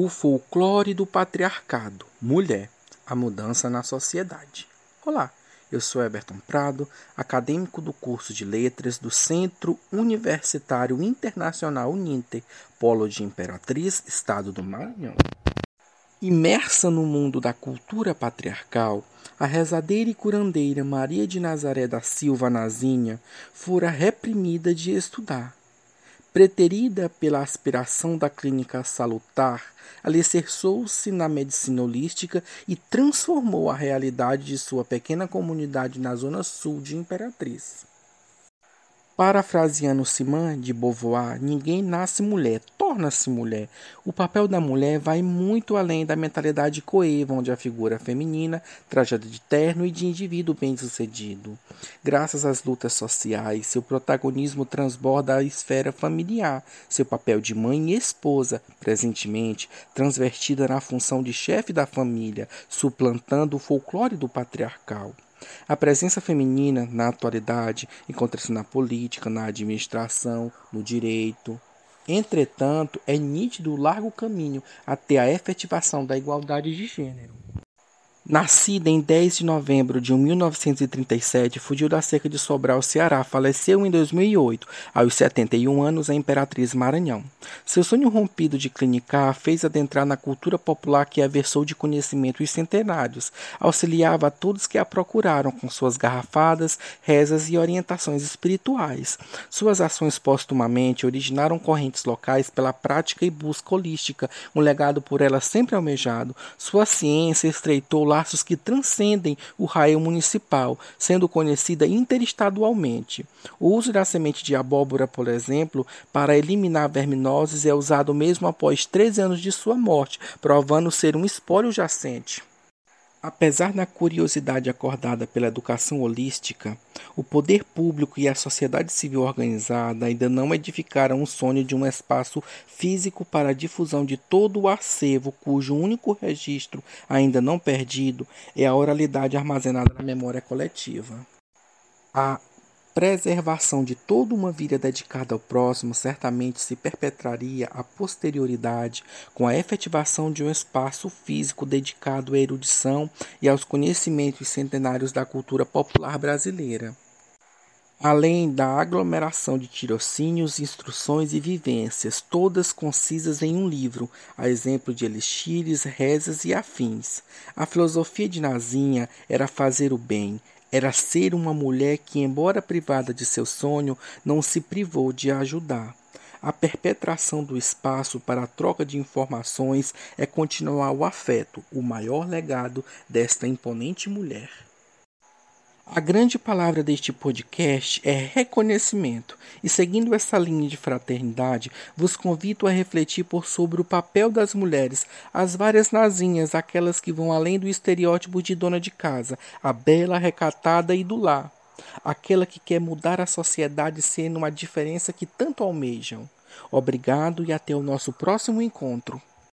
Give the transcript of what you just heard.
O folclore do patriarcado. Mulher. A mudança na sociedade. Olá, eu sou Everton Prado, acadêmico do curso de Letras do Centro Universitário Internacional Uninter, Polo de Imperatriz, Estado do Maranhão. Imersa no mundo da cultura patriarcal, a rezadeira e curandeira Maria de Nazaré da Silva Nazinha fora reprimida de estudar Preterida pela aspiração da clínica salutar, alicerçou-se na medicina holística e transformou a realidade de sua pequena comunidade na zona sul de Imperatriz. Parafraseando Simone de Beauvoir, ninguém nasce mulher, torna-se mulher. O papel da mulher vai muito além da mentalidade coeva, onde a figura feminina trajada de terno e de indivíduo bem-sucedido. Graças às lutas sociais, seu protagonismo transborda a esfera familiar, seu papel de mãe e esposa, presentemente transvertida na função de chefe da família, suplantando o folclore do patriarcal. A presença feminina, na atualidade, encontra-se na política, na administração, no direito. Entretanto, é nítido o largo caminho até a efetivação da igualdade de gênero. Nascida em 10 de novembro de 1937, fugiu da cerca de Sobral, Ceará. Faleceu em 2008, aos 71 anos, a Imperatriz Maranhão. Seu sonho rompido de clinicar fez adentrar na cultura popular que a versou de conhecimentos centenários. Auxiliava a todos que a procuraram com suas garrafadas, rezas e orientações espirituais. Suas ações postumamente originaram correntes locais pela prática e busca holística, um legado por ela sempre almejado. Sua ciência estreitou lá laços que transcendem o raio municipal, sendo conhecida interestadualmente. O uso da semente de abóbora, por exemplo, para eliminar verminoses é usado mesmo após 13 anos de sua morte, provando ser um espólio jacente. Apesar da curiosidade acordada pela educação holística, o poder público e a sociedade civil organizada ainda não edificaram o sonho de um espaço físico para a difusão de todo o acervo cujo único registro ainda não perdido é a oralidade armazenada na memória coletiva. A preservação de toda uma vida dedicada ao próximo certamente se perpetraria a posterioridade com a efetivação de um espaço físico dedicado à erudição e aos conhecimentos centenários da cultura popular brasileira. Além da aglomeração de tirocínios, instruções e vivências, todas concisas em um livro, a exemplo de elixires, rezas e afins. A filosofia de Nazinha era fazer o bem, era ser uma mulher que, embora privada de seu sonho, não se privou de ajudar. A perpetração do espaço para a troca de informações é continuar o afeto, o maior legado desta imponente mulher. A grande palavra deste podcast é reconhecimento, e seguindo essa linha de fraternidade, vos convido a refletir por sobre o papel das mulheres, as várias nazinhas, aquelas que vão além do estereótipo de dona de casa, a bela, recatada e do lar, aquela que quer mudar a sociedade sendo uma diferença que tanto almejam. Obrigado e até o nosso próximo encontro.